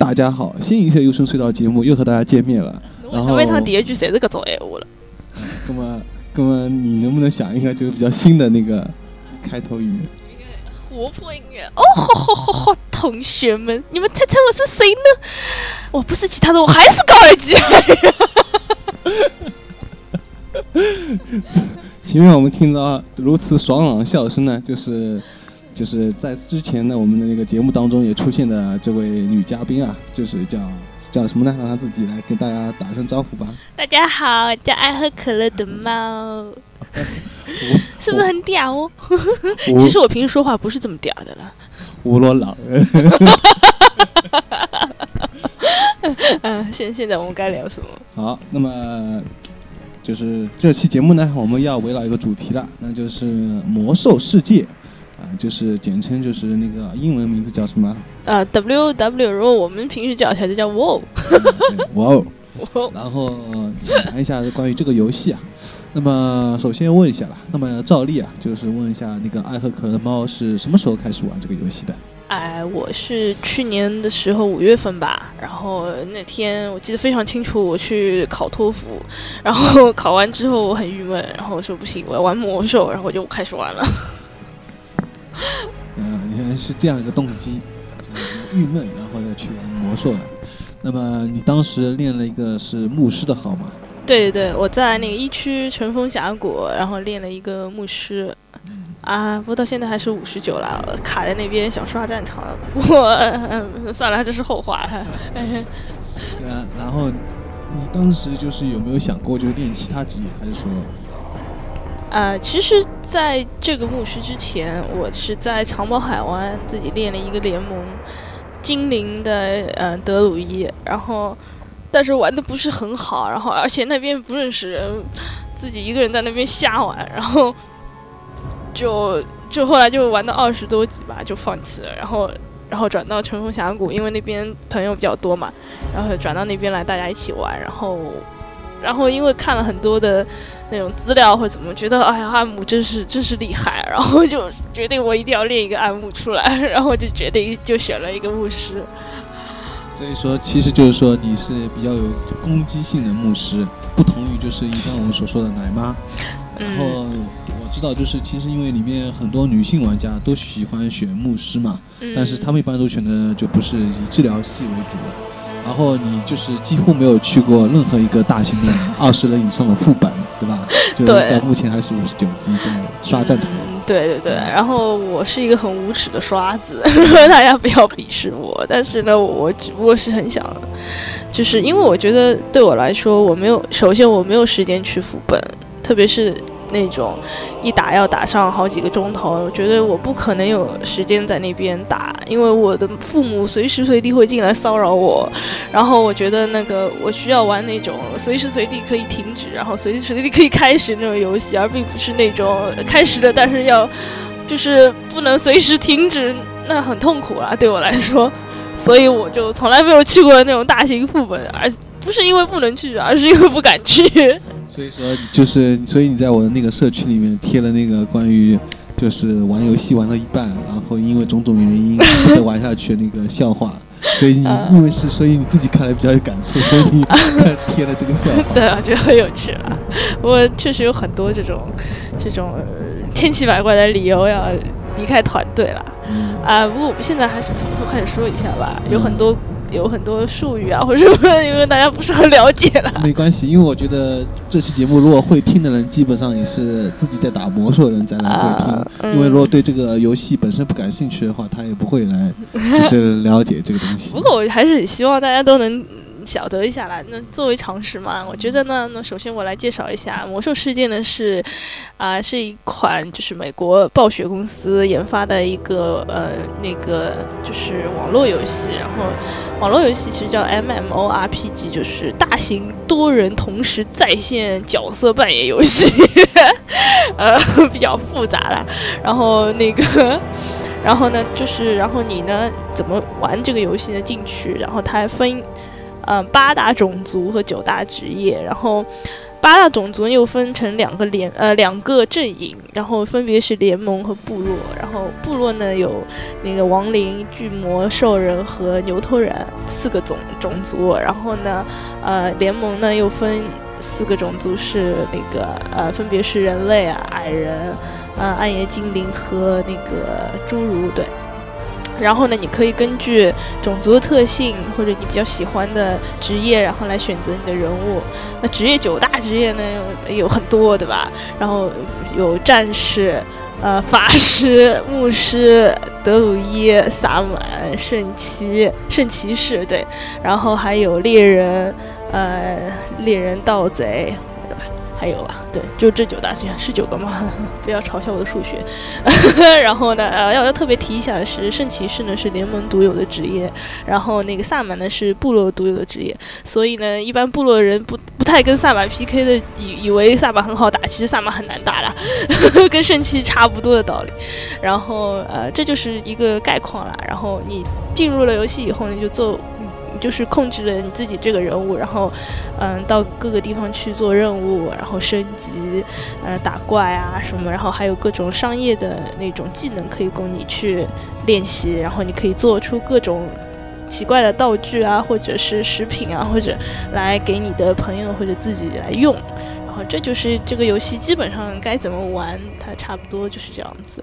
大家好，新一期有声隧道节目又和大家见面了。然后，每趟第一句侪是搿种闲话了。那么，那么你能不能想一个就是比较新的那个开头语？活泼音乐哦，好好好好，同学们，你们猜猜我是谁呢？我不是其他的，我还是高尔基。前面我们听到如此爽朗的笑声呢，就是就是在之前呢，我们的那个节目当中也出现的这位女嘉宾啊，就是叫叫什么呢？让她自己来跟大家打声招呼吧。大家好，叫爱喝可乐的猫，是不是很屌哦？其实我平时说话不是这么屌的了。吴罗老。嗯，现现在我们该聊什么？好，那么。就是这期节目呢，我们要围绕一个主题了，那就是魔兽世界，啊，就是简称就是那个英文名字叫什么？呃，W W，如果我们平时叫起来就叫 WoW。WoW。然后想谈一下关于这个游戏啊，那么首先问一下了，那么照例啊，就是问一下那个爱喝可乐的猫是什么时候开始玩这个游戏的？哎，我是去年的时候五月份吧，然后那天我记得非常清楚，我去考托福，然后考完之后我很郁闷，然后我说不行，我要玩魔兽，然后我就开始玩了。嗯，原来是这样一个动机，郁闷，然后再去玩魔兽了。那么你当时练了一个是牧师的号吗？对对对，我在那个一区乘风峡谷，然后练了一个牧师。啊，不过到现在还是五十九了，卡在那边想刷战场，不过 算了，这是后话。对啊，然后你当时就是有没有想过就练其他职业，还是说？呃，其实在这个牧师之前，我是在长毛海湾自己练了一个联盟精灵的呃德鲁伊，然后但是玩的不是很好，然后而且那边不认识人，自己一个人在那边瞎玩，然后。就就后来就玩到二十多级吧，就放弃了。然后然后转到乘风峡谷，因为那边朋友比较多嘛，然后转到那边来大家一起玩。然后然后因为看了很多的那种资料或者怎么，觉得哎呀暗牧真是真是厉害，然后就决定我一定要练一个暗牧出来，然后就决定就选了一个牧师。所以说，其实就是说你是比较有攻击性的牧师，不同于就是一般我们所说的奶妈。然后我。知道，就是其实因为里面很多女性玩家都喜欢选牧师嘛，但是他们一般都选的就不是以治疗系为主的。然后你就是几乎没有去过任何一个大型的 二十人以上的副本，对吧？就到目前还是五十九级在刷战场。对对对，然后我是一个很无耻的刷子，大家不要鄙视我。但是呢，我只不过是很想，就是因为我觉得对我来说，我没有首先我没有时间去副本，特别是。那种一打要打上好几个钟头，我觉得我不可能有时间在那边打，因为我的父母随时随地会进来骚扰我。然后我觉得那个我需要玩那种随时随地可以停止，然后随时随地可以开始那种游戏，而并不是那种开始了但是要就是不能随时停止，那很痛苦啊，对我来说。所以我就从来没有去过那种大型副本，而不是因为不能去，而是因为不敢去。所以说，就是所以你在我的那个社区里面贴了那个关于，就是玩游戏玩到一半，然后因为种种原因不得玩下去那个笑话。所以你因为是，所以你自己看来比较有感触，所以你贴了这个笑话。对我，觉得很有趣啊。我确实有很多这种这种千奇百怪的理由要离开团队了。啊，不过我们现在还是从头开始说一下吧，有很多。有很多术语啊，或者什么，因为大家不是很了解了。没关系，因为我觉得这期节目如果会听的人，基本上也是自己在打魔兽的人在来会听。因为如果对这个游戏本身不感兴趣的话，他也不会来，就是了解这个东西。不过我还是很希望大家都能。晓得一下啦，那作为常识嘛，我觉得呢，那首先我来介绍一下《魔兽世界》呢是，啊，是一款就是美国暴雪公司研发的一个呃那个就是网络游戏，然后网络游戏其实叫 MMORPG，就是大型多人同时在线角色扮演游戏，呃比较复杂啦，然后那个，然后呢就是然后你呢怎么玩这个游戏呢？进去，然后它分。嗯，八大种族和九大职业，然后，八大种族又分成两个联呃两个阵营，然后分别是联盟和部落。然后部落呢有那个亡灵、巨魔、兽人和牛头人四个种种族。然后呢，呃，联盟呢又分四个种族是那个呃分别是人类啊、矮人、呃暗夜精灵和那个侏儒。对。然后呢，你可以根据种族的特性或者你比较喜欢的职业，然后来选择你的人物。那职业九大职业呢有很多，对吧？然后有战士、呃法师、牧师、德鲁伊、萨满、圣骑、圣骑士，对。然后还有猎人、呃猎人、盗贼。还有啊，对，就这九大职业是九个吗？不要嘲笑我的数学。然后呢，呃，要要特别提一下的是，圣骑士呢是联盟独有的职业，然后那个萨满呢是部落独有的职业。所以呢，一般部落人不不太跟萨满 PK 的，以以为萨满很好打，其实萨满很难打的，跟圣骑差不多的道理。然后呃，这就是一个概况了。然后你进入了游戏以后呢，就做。就是控制了你自己这个人物，然后，嗯，到各个地方去做任务，然后升级，呃，打怪啊什么，然后还有各种商业的那种技能可以供你去练习，然后你可以做出各种奇怪的道具啊，或者是食品啊，或者来给你的朋友或者自己来用，然后这就是这个游戏基本上该怎么玩，它差不多就是这样子。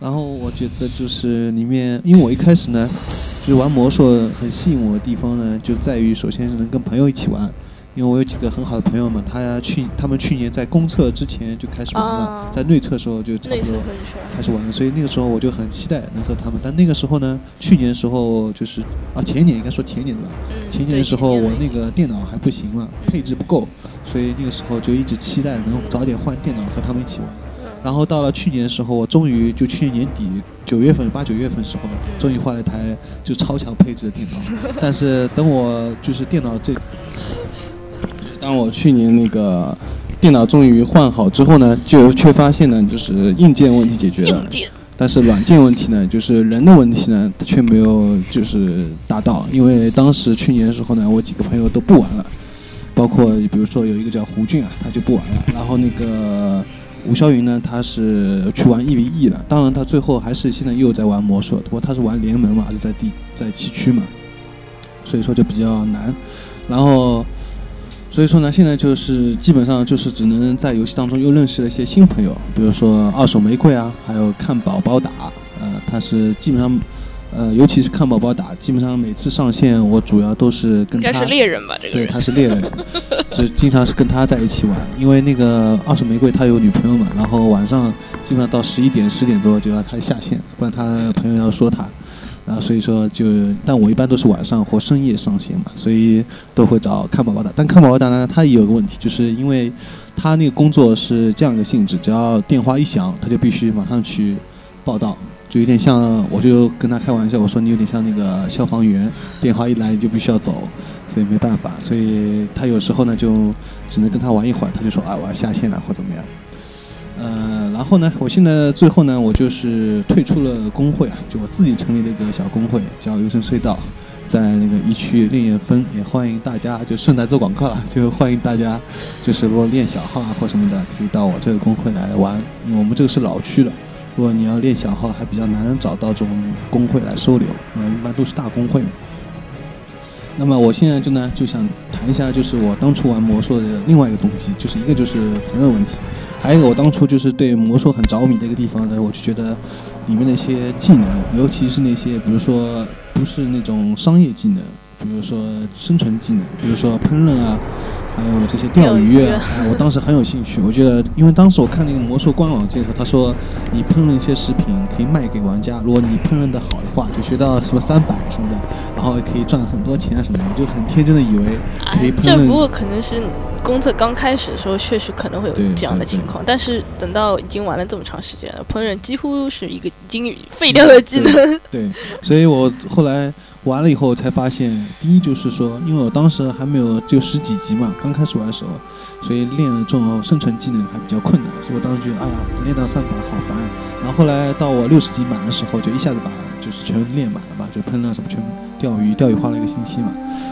然后我觉得就是里面，因为我一开始呢，就是玩魔兽很吸引我的地方呢，就在于首先是能跟朋友一起玩，因为我有几个很好的朋友嘛，他去他们去年在公测之前就开始玩了，在内测时候就差不多开始玩了，所以那个时候我就很期待能和他们。但那个时候呢，去年的时候就是啊前年应该说前年对吧？前年的时候我那个电脑还不行嘛，配置不够，所以那个时候就一直期待能早点换电脑和他们一起玩。然后到了去年的时候，我终于就去年年底九月份八九月份时候，终于换了一台就超强配置的电脑。但是等我就是电脑这，当我去年那个电脑终于换好之后呢，就却发现呢，就是硬件问题解决了，但是软件问题呢，就是人的问题呢，却没有就是达到。因为当时去年的时候呢，我几个朋友都不玩了，包括比如说有一个叫胡俊啊，他就不玩了，然后那个。吴霄云呢，他是去玩 EVE 了。当然，他最后还是现在又在玩魔兽，不过他是玩联盟嘛，还是在第在七区嘛，所以说就比较难。然后，所以说呢，现在就是基本上就是只能在游戏当中又认识了一些新朋友，比如说二手玫瑰啊，还有看宝宝打，呃，他是基本上。呃，尤其是看宝宝打，基本上每次上线，我主要都是跟他。应该是猎人吧，这个。对，他是猎人，就经常是跟他在一起玩。因为那个二手玫瑰他有女朋友嘛，然后晚上基本上到十一点、十点多就要他下线，不然他朋友要说他。然后所以说就，但我一般都是晚上或深夜上线嘛，所以都会找看宝宝打。但看宝宝打呢，他也有个问题，就是因为他那个工作是这样一个性质，只要电话一响，他就必须马上去报道。就有点像，我就跟他开玩笑，我说你有点像那个消防员，电话一来你就必须要走，所以没办法，所以他有时候呢就只能跟他玩一会儿，他就说啊我要下线了或怎么样，呃，然后呢，我现在最后呢，我就是退出了工会啊，就我自己成立了一个小工会，叫游神隧道，在那个一区练练分，也欢迎大家，就顺带做广告了，就欢迎大家，就是如果练小号啊或什么的，可以到我这个工会来玩，我们这个是老区了。如果你要练小号，还比较难找到这种工会来收留，那一般都是大工会。那么我现在就呢就想谈一下，就是我当初玩魔兽的另外一个动机，就是一个就是朋友问题，还有一个我当初就是对魔兽很着迷的一个地方呢，我就觉得里面那些技能，尤其是那些比如说不是那种商业技能，比如说生存技能，比如说烹饪啊。还有这些钓鱼，我当时很有兴趣。我觉得，因为当时我看那个魔兽官网介绍，他说你烹饪一些食品可以卖给玩家，如果你烹饪的好的话，就学到什么三百什么的，然后可以赚很多钱啊什么的。我就很天真的以为可以烹饪。这不过可能是公测刚开始的时候，确实可能会有这样的情况。但是等到已经玩了这么长时间了，烹饪几乎是一个已经废掉的技能。对，所以我后来。玩了以后才发现，第一就是说，因为我当时还没有就十几级嘛，刚开始玩的时候，所以练这种生存技能还比较困难。所以我当时觉得，哎呀，练到三百好烦。然后后来到我六十级满的时候，就一下子把就是全练满了嘛，就喷了什么全钓鱼，钓鱼花了一个星期嘛，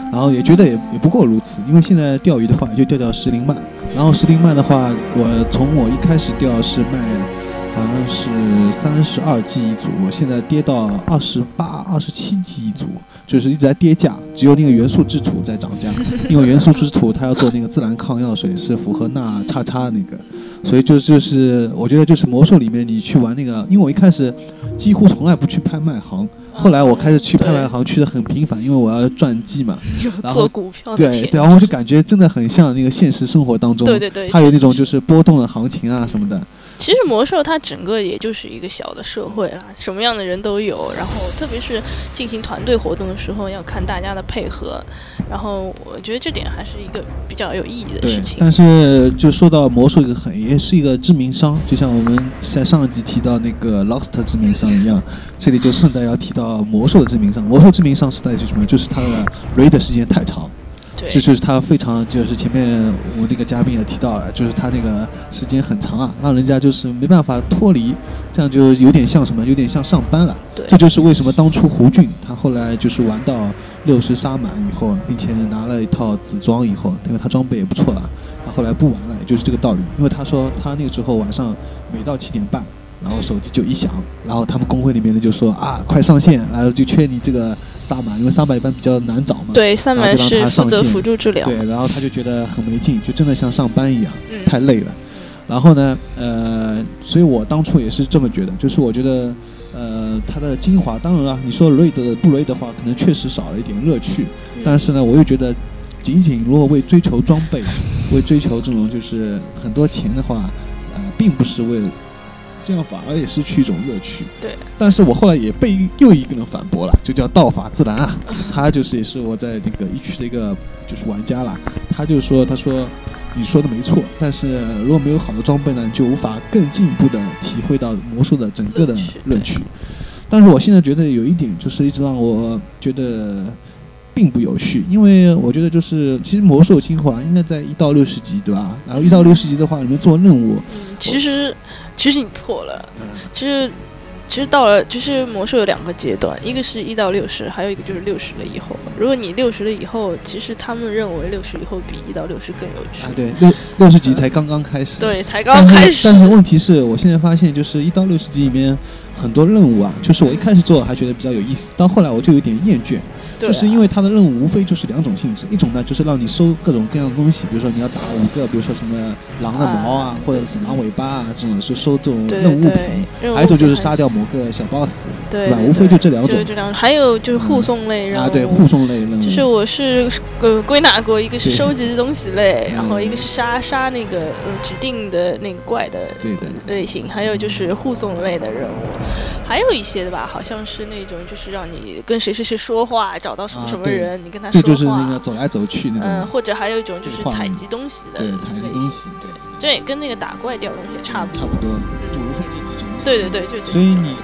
然后也觉得也也不过如此，因为现在钓鱼的话就钓钓十零鳗，然后十零鳗的话，我从我一开始钓是卖。好像是三十二 G 一组，现在跌到二十八、二十七 G 一组，就是一直在跌价。只有那个元素之土在涨价，因为元素之土它要做那个自然抗药水，是符合钠叉叉那个，所以就就是我觉得就是魔兽里面你去玩那个，因为我一开始几乎从来不去拍卖行，后来我开始去拍卖行去的很频繁，因为我要赚绩嘛，做股票对，然后我就感觉真的很像那个现实生活当中，对对对，它有那种就是波动的行情啊什么的。其实魔兽它整个也就是一个小的社会啦，什么样的人都有。然后特别是进行团队活动的时候，要看大家的配合。然后我觉得这点还是一个比较有意义的事情。但是就说到魔兽一个很也是一个致命伤，就像我们在上一集提到那个 Lost 致命伤一样，这里就顺带要提到魔兽的致命伤。魔兽致命伤是在于什么？就是它的 raid 时间太长。这就是他非常，就是前面我那个嘉宾也提到了，就是他那个时间很长啊，让人家就是没办法脱离，这样就有点像什么，有点像上班了。对，这就是为什么当初胡俊他后来就是玩到六十杀满以后，并且拿了一套紫装以后，因为他装备也不错了，他后来不玩了，也就是这个道理。因为他说他那个时候晚上每到七点半，然后手机就一响，然后他们工会里面的就说啊，快上线，然后就缺你这个。萨满，因为萨满一般比较难找嘛，对，萨满是负责辅助治疗，对，然后他就觉得很没劲，就真的像上班一样，太累了。然后呢，呃，所以我当初也是这么觉得，就是我觉得，呃，它的精华，当然了，你说瑞的不瑞的话，可能确实少了一点乐趣，但是呢，我又觉得，仅仅如果为追求装备，为追求这种就是很多钱的话，呃，并不是为。这样反而也失去一种乐趣。对，但是我后来也被又一个人反驳了，就叫道法自然啊，他就是也是我在那个一区的一个就是玩家了，他就说他说你说的没错，但是如果没有好的装备呢，就无法更进一步的体会到魔术的整个的乐趣。但是我现在觉得有一点就是一直让我觉得并不有序，因为我觉得就是其实魔兽精华应该在一到六十级对吧？然后一到六十级的话，里面做任务，其实。其实你错了，其实，其实到了，就是魔兽有两个阶段，一个是一到六十，还有一个就是六十了以后。如果你六十了以后，其实他们认为六十以后比一到六十更有趣。啊，对，六六十级才刚刚开始。对，才刚开始。但是问题是我现在发现，就是一到六十级里面很多任务啊，就是我一开始做还觉得比较有意思，到后来我就有点厌倦。就是因为它的任务无非就是两种性质，一种呢就是让你收各种各样的东西，比如说你要打五个，比如说什么狼的毛啊，或者是狼尾巴啊这种，是收这种任务物品；还有一种就是杀掉某个小 boss，对吧？无非就这两种。这两种还有就是护送类任务。啊，对，护送类任务。就是我是呃归纳过，一个是收集东西类，然后一个是杀杀那个呃指定的那个怪的类型，还有就是护送类的任务，还有一些的吧，好像是那种就是让你跟谁谁谁说话。找到什么什么人，你跟他说话。这就是那个走来走去那种。嗯，或者还有一种就是采集东西的。对，采集东西，对。这也跟那个打怪掉东西差不多。差不多，就无非这几种。对对对，就。所以你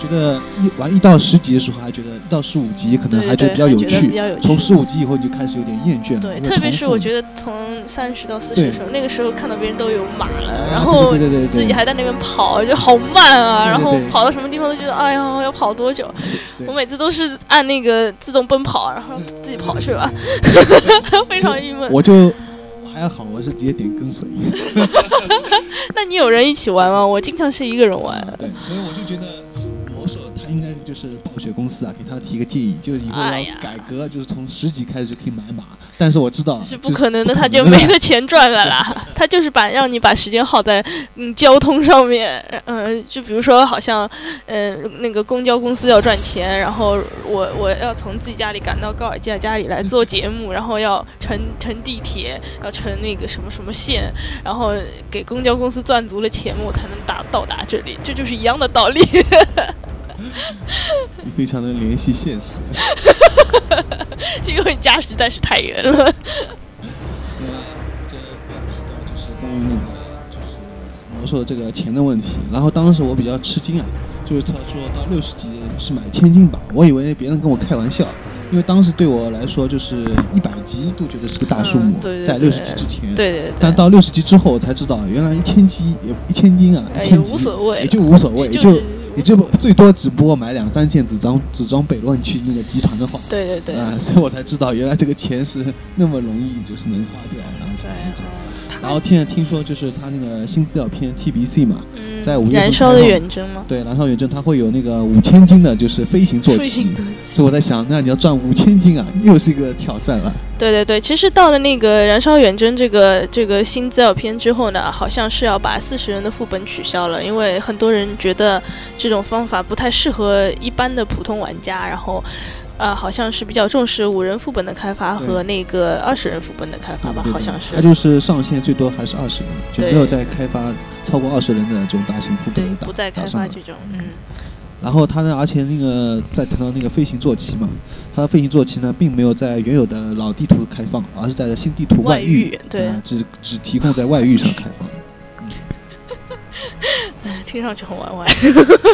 觉得一玩一到十级的时候，还觉得一到十五级可能还觉得比较有趣。从十五级以后就开始有点厌倦了。对，特别是我觉得从三十到四十的时候，那个时候看到别人都有马了，然后自己还在那边跑，就好慢啊。然后跑到什么地方都觉得，哎呀，要跑多久？我每次都是按那个自动奔跑，然后自己跑去吧，非常郁闷。我就还好，我是直接点跟随。那你有人一起玩吗？我经常是一个人玩。对，所以我就觉得应该就是暴雪公司啊，给他提个建议，就是以后要改革，就是从十级开始就可以买马。但是我知道是不可能的，他就没得钱赚了啦。他就是把让你把时间耗在嗯交通上面，嗯，就比如说好像嗯那个公交公司要赚钱，然后我我要从自己家里赶到高尔基亚家里来做节目，然后要乘乘地铁，要乘那个什么什么线，然后给公交公司赚足了钱，我才能达到达这里，这就是一样的道理。你非常的联系现实，是因为家实在是太远了。那么这要提到就是关于那个就是魔兽这个钱的问题，然后当时我比较吃惊啊，就是他说到六十级是买千金榜，我以为别人跟我开玩笑。因为当时对我来说，就是一百级都觉得是个大数目，在六十级之前。对对对。但到六十级之后，我才知道原来一千级也一千金啊，一千级无所谓，也就无所谓，也就你这不最多只不过买两三件紫装紫装北洛，你去那个集团的话，对对对，啊，所以我才知道原来这个钱是那么容易就是能花掉，然后那种。然后现在听说就是他那个新资料片 TBC 嘛，在五月燃烧的远征吗？对，燃烧远征它会有那个五千斤的，就是飞行坐骑。所以我在想，那你要赚五千斤啊，又是一个挑战了。对对对，其实到了那个燃烧远征这个这个新资料片之后呢，好像是要把四十人的副本取消了，因为很多人觉得这种方法不太适合一般的普通玩家，然后。啊，好像是比较重视五人副本的开发和那个二十人副本的开发吧，好像是。它就是上限最多还是二十人，就没有再开发超过二十人的这种大型副本。对，不再开发这种，嗯。然后它呢，而且那个再谈到那个飞行坐骑嘛，它的飞行坐骑呢，并没有在原有的老地图开放，而是在新地图外域，对，只只提供在外域上开放。听上去很玩玩，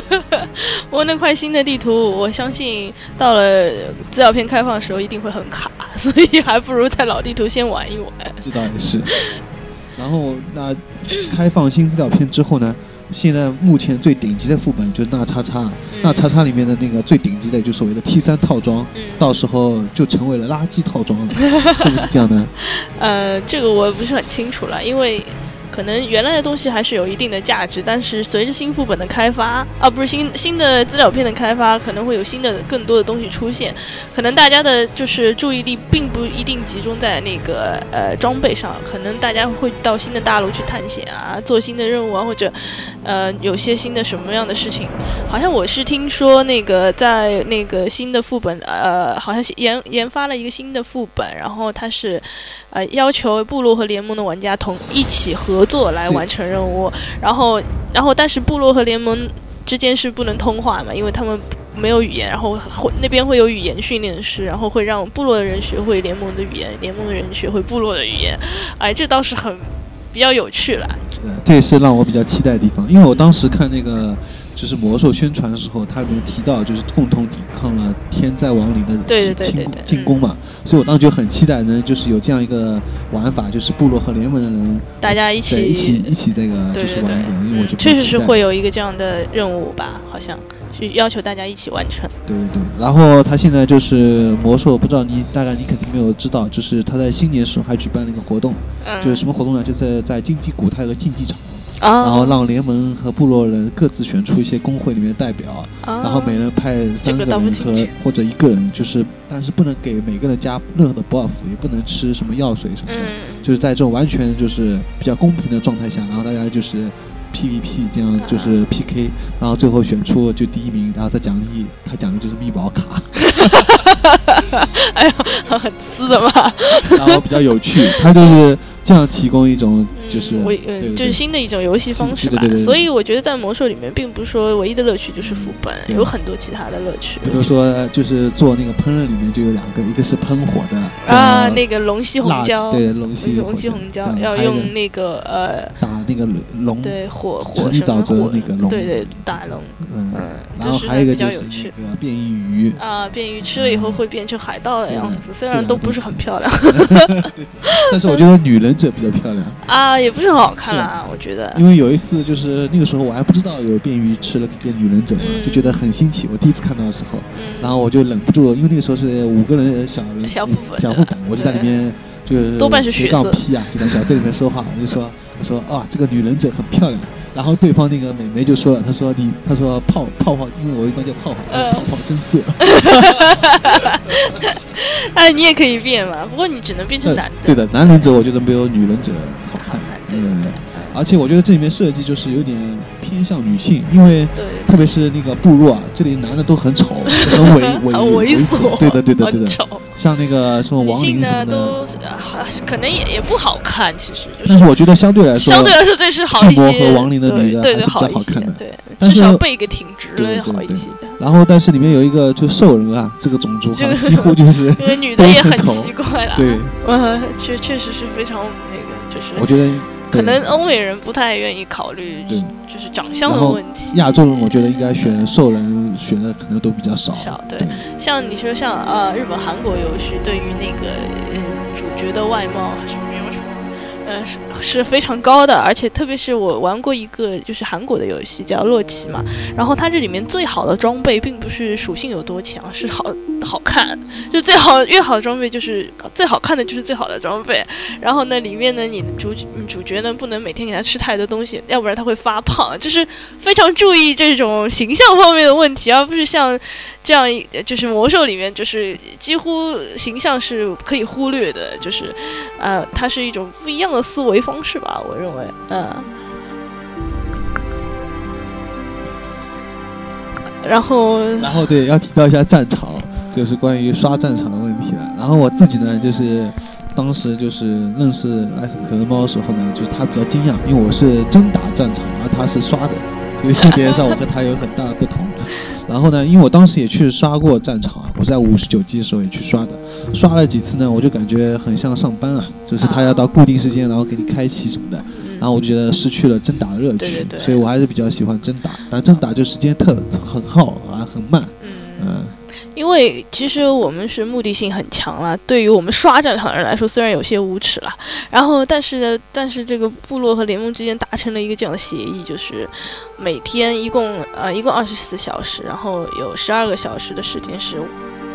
不过那块新的地图，我相信到了资料片开放的时候一定会很卡，所以还不如在老地图先玩一玩。这倒也是。然后那开放新资料片之后呢，现在目前最顶级的副本就是那叉叉，那叉叉里面的那个最顶级的就所谓的 T 三套装，到时候就成为了垃圾套装了，是不是这样呢？呃，这个我不是很清楚了，因为。可能原来的东西还是有一定的价值，但是随着新副本的开发，啊，不是新新的资料片的开发，可能会有新的更多的东西出现。可能大家的就是注意力并不一定集中在那个呃装备上，可能大家会到新的大陆去探险啊，做新的任务啊，或者呃有些新的什么样的事情。好像我是听说那个在那个新的副本，呃，好像研研发了一个新的副本，然后它是。呃，要求部落和联盟的玩家同一起合作来完成任务，然后，然后，但是部落和联盟之间是不能通话嘛，因为他们没有语言，然后会那边会有语言训练师，然后会让部落的人学会联盟的语言，联盟的人学会部落的语言，哎，这倒是很比较有趣了。对，这也是让我比较期待的地方，因为我当时看那个。就是魔兽宣传的时候，它里面提到就是共同抵抗了天灾亡灵的进进攻嘛，所以我当时就很期待呢，就是有这样一个玩法，就是部落和联盟的人大家一起一起一起那个就是玩一个，因为我觉得确实是会有一个这样的任务吧，好像是要求大家一起完成。对对对，然后他现在就是魔兽，不知道你大概你肯定没有知道，就是他在新年时候还举办了一个活动，就是什么活动呢？就是在竞技古泰和竞技场。然后让联盟和部落人各自选出一些工会里面的代表，然后每人派三个人和或者一个人，就是但是不能给每个人加任何的 buff，也不能吃什么药水什么的，就是在这种完全就是比较公平的状态下，然后大家就是 PVP 这样就是 PK，然后最后选出就第一名，然后再奖励他奖励就是密保卡。哎呀，很私的嘛。然后比较有趣，他就是这样提供一种。就是我嗯，就是新的一种游戏方式吧，所以我觉得在魔兽里面，并不是说唯一的乐趣就是副本，有很多其他的乐趣。比如说，就是做那个烹饪里面就有两个，一个是喷火的啊，那个龙息红椒，对龙息龙息红椒要用那个呃打那个龙，对火火沼泽那个龙，对对打龙，嗯，然后还有一个就是那个变异鱼啊，变异鱼吃了以后会变成海盗的样子，虽然都不是很漂亮，但是我觉得女忍者比较漂亮啊。也不是很好看啦，我觉得。因为有一次，就是那个时候我还不知道有变异鱼吃了可以变女忍者嘛，就觉得很新奇。我第一次看到的时候，然后我就忍不住，因为那个时候是五个人小人小副本，小副本，我就在里面就是多半是血杠 P 啊，就在小队里面说话，我就说我说啊，这个女忍者很漂亮。然后对方那个美眉就说了，她说你，她说泡泡泡，因为我一般叫泡泡，泡泡真色。哎，你也可以变嘛，不过你只能变成男的。对的，男忍者我觉得没有女忍者好看。嗯，而且我觉得这里面设计就是有点偏向女性，因为特别是那个部落啊，这里男的都很丑，很猥 猥猥琐。对的，对的，对的。像那个什么亡灵什么的，都可能也也不好看，其实。但是我觉得相对来说，相对来说这是好一些。和亡灵的女的还是比较好看的，对。至少背个挺直的好一些。然后，但是里面有一个就兽人啊，这个种族几乎就是 因为女的也很奇怪了。对，嗯，确确实是非常那个，就是我觉得可能欧美人不太愿意考虑，就是长相的问题。亚洲人我觉得应该选兽人，选的可能都比较少。少对，像你说像呃日本、韩国游戏，对于那个嗯主角的外貌还是没有什么呃是是非常高的，而且特别是我玩过一个就是韩国的游戏叫洛奇嘛，然后它这里面最好的装备并不是属性有多强，是好好看，就最好越好的装备就是最好看的就是最好的装备。然后呢，里面呢，你的主主角呢不能每天给他吃太多东西，要不然他会发胖，就是非常注意这种形象方面的问题，而不是像这样就是魔兽里面就是几乎形象是可以忽略的，就是呃，它是一种不一样的思维方式吧，我认为，嗯。然后，然后对，要提到一下战场，就是关于刷战场的问题了。然后我自己呢，就是。当时就是认识艾克可乐猫的时候呢，就是他比较惊讶，因为我是真打战场，而他是刷的，所以这点上我和他有很大的不同。然后呢，因为我当时也去刷过战场啊，我在五十九级的时候也去刷的，刷了几次呢，我就感觉很像上班啊，就是他要到固定时间，然后给你开启什么的，然后我就觉得失去了真打的乐趣，所以我还是比较喜欢真打，但真打就时间特很耗啊，很慢，嗯。因为其实我们是目的性很强了，对于我们刷战场的人来说，虽然有些无耻了，然后但是呢，但是这个部落和联盟之间达成了一个这样的协议，就是每天一共呃一共二十四小时，然后有十二个小时的时间是。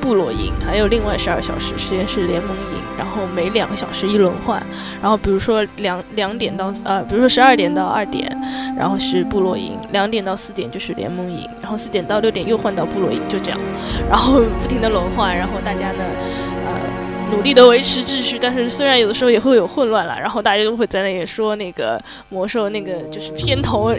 部落营还有另外十二小时时间是联盟营，然后每两个小时一轮换，然后比如说两两点到呃，比如说十二点到二点，然后是部落营，两点到四点就是联盟营，然后四点到六点又换到部落营，就这样，然后不停的轮换，然后大家呢，呃，努力的维持秩序，但是虽然有的时候也会有混乱了，然后大家都会在那里说那个魔兽那个就是片头。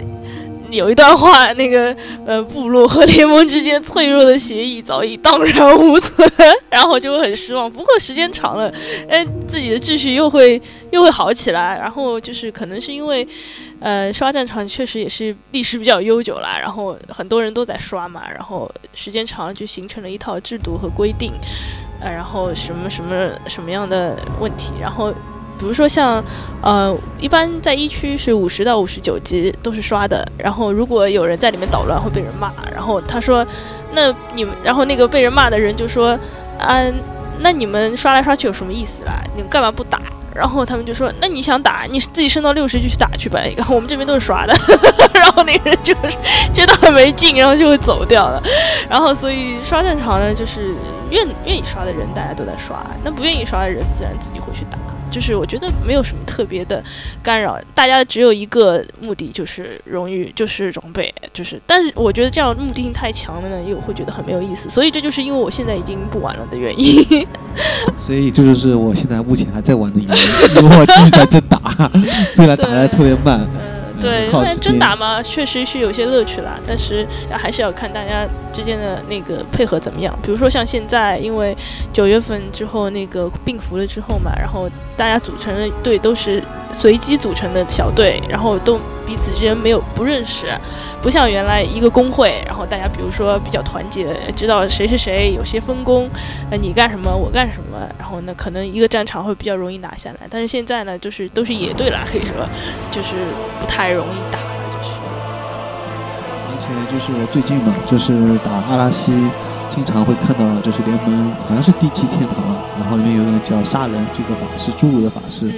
有一段话，那个呃，部落和联盟之间脆弱的协议早已荡然无存，然后就会很失望。不过时间长了，哎，自己的秩序又会又会好起来。然后就是可能是因为，呃，刷战场确实也是历史比较悠久了，然后很多人都在刷嘛，然后时间长了就形成了一套制度和规定，呃，然后什么什么什么样的问题，然后。比如说像，呃，一般在一区是五十到五十九级都是刷的，然后如果有人在里面捣乱会被人骂，然后他说，那你们，然后那个被人骂的人就说，啊，那你们刷来刷去有什么意思啦？你们干嘛不打？然后他们就说，那你想打，你自己升到六十就去打去吧。我们这边都是刷的，然后那个人就是觉得很没劲，然后就会走掉了。然后所以刷战场呢，就是愿愿意刷的人大家都在刷，那不愿意刷的人自然自己会去打。就是我觉得没有什么特别的干扰，大家只有一个目的，就是荣誉，就是装备，就是。但是我觉得这样目的性太强了呢，又会觉得很没有意思。所以这就是因为我现在已经不玩了的原因。所以这就是我现在目前还在玩的原因，因为我继续在这打，虽然打的特别慢。对，因为真打嘛，确实是有些乐趣啦，但是还是要看大家之间的那个配合怎么样。比如说像现在，因为九月份之后那个病服了之后嘛，然后大家组成的队都是随机组成的小队，然后都。彼此之间没有不认识，不像原来一个工会，然后大家比如说比较团结，知道谁是谁，有些分工，呃，你干什么，我干什么，然后呢，可能一个战场会比较容易拿下来。但是现在呢，就是都是野队了，可以说就是不太容易打了，就是。而且就是我最近嘛，就是打阿拉西，经常会看到就是联盟好像是第七天堂了，然后里面有一个叫杀人这个法师，侏儒的法师，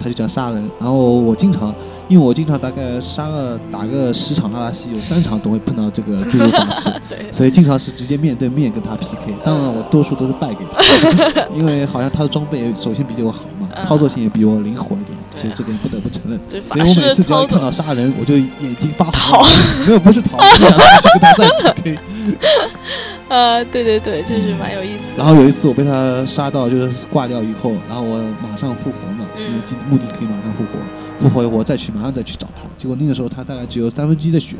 他就叫杀人，然后我经常。因为我经常大概杀个打个十场阿拉西，有三场都会碰到这个侏儒法师，所以经常是直接面对面跟他 PK。当然我多数都是败给他，因为好像他的装备首先比我好嘛，操作性也比我灵活一点，所以这点不得不承认。所以我每次只要看到杀人，我就眼睛发红，没有不是逃，是跟他在 PK。呃，对对对，就是蛮有意思。然后有一次我被他杀到就是挂掉以后，然后我马上复活嘛，因为目的可以马上复活。复活我再去，马上再去找他。结果那个时候他大概只有三分之一的血，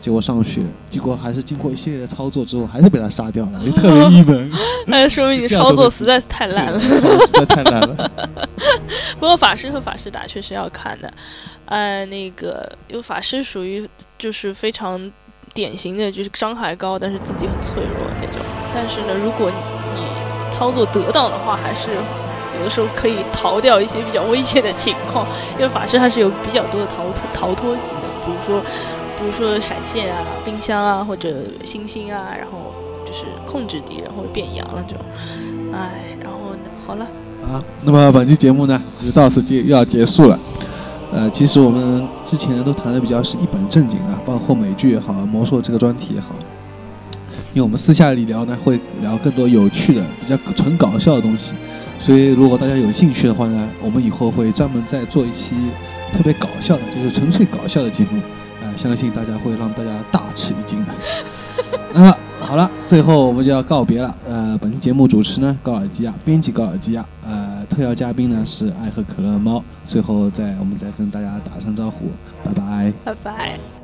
结果上血，结果还是经过一系列的操作之后，还是被他杀掉了，就特别郁闷。那说明你操作实在是太烂了，实在太烂了。不过法师和法师打确实要看的，呃，那个因为法师属于就是非常典型的就是伤害高，但是自己很脆弱那种。但是呢，如果你操作得当的话，还是。有的时候可以逃掉一些比较危险的情况，因为法师还是有比较多的逃脱逃脱技能，比如说，比如说闪现啊、冰箱啊或者星星啊，然后就是控制敌人或者变羊那种。哎，然后呢，好了。啊，那么本期节目呢就到此结又要结束了。呃，其实我们之前都谈的比较是一本正经的，包括美剧也好，魔兽这个专题也好。因为我们私下里聊呢，会聊更多有趣的、比较纯搞笑的东西。所以，如果大家有兴趣的话呢，我们以后会专门再做一期特别搞笑的，就是纯粹搞笑的节目。啊，相信大家会让大家大吃一惊的。那么好了，最后我们就要告别了。呃，本期节目主持呢，高尔基亚，编辑高尔基亚。呃，特邀嘉宾呢是爱喝可乐的猫。最后再我们再跟大家打声招呼，拜拜，拜拜。